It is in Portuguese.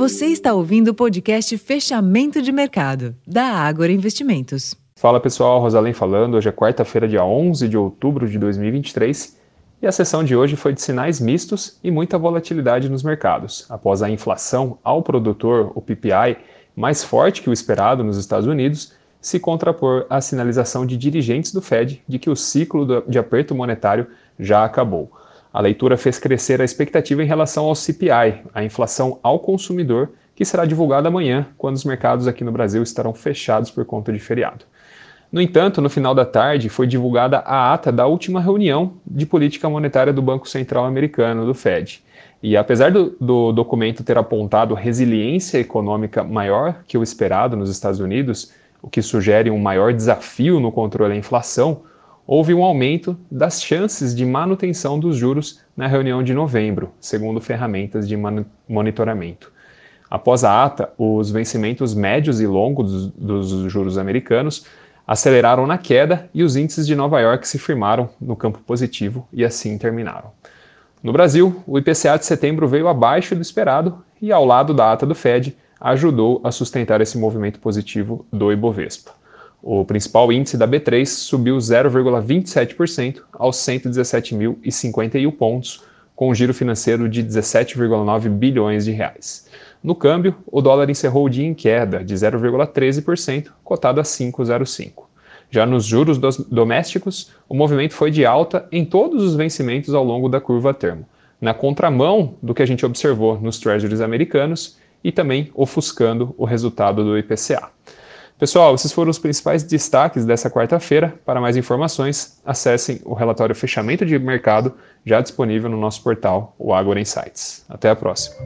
Você está ouvindo o podcast Fechamento de Mercado, da Ágora Investimentos. Fala pessoal, Rosalém falando. Hoje é quarta-feira, dia 11 de outubro de 2023 e a sessão de hoje foi de sinais mistos e muita volatilidade nos mercados, após a inflação ao produtor, o PPI, mais forte que o esperado nos Estados Unidos, se contrapor à sinalização de dirigentes do Fed de que o ciclo de aperto monetário já acabou. A leitura fez crescer a expectativa em relação ao CPI, a inflação ao consumidor, que será divulgada amanhã, quando os mercados aqui no Brasil estarão fechados por conta de feriado. No entanto, no final da tarde foi divulgada a ata da última reunião de política monetária do Banco Central Americano, do Fed. E apesar do, do, documento ter apontado resiliência econômica maior que o esperado nos Estados Unidos, o que sugere um maior desafio no controle da inflação, houve um aumento das chances de manutenção dos juros na reunião de novembro, segundo ferramentas de monitoramento. Após a ata, os vencimentos médios e longos dos, juros americanos aceleraram na queda e os índices de Nova York se firmaram no campo positivo e assim terminaram. No Brasil, o IPCA de setembro veio abaixo do esperado e, ao lado da ata do Fed, ajudou a sustentar esse movimento positivo do Ibovespa. O principal índice da B3 subiu 0,27% aos 117.051 pontos, com um giro financeiro de 17,9 bilhões de reais. No câmbio, o dólar encerrou o dia em queda de 0,13%, cotado a 5,05. Já nos juros domésticos, o movimento foi de alta em todos os vencimentos ao longo da curva termo, na contramão do que a gente observou nos treasuries americanos e também ofuscando o resultado do IPCA. Pessoal, esses foram os principais destaques dessa quarta-feira. Para mais informações, acessem o relatório Fechamento de Mercado, já disponível no nosso portal, o Agora Insights. Até a próxima.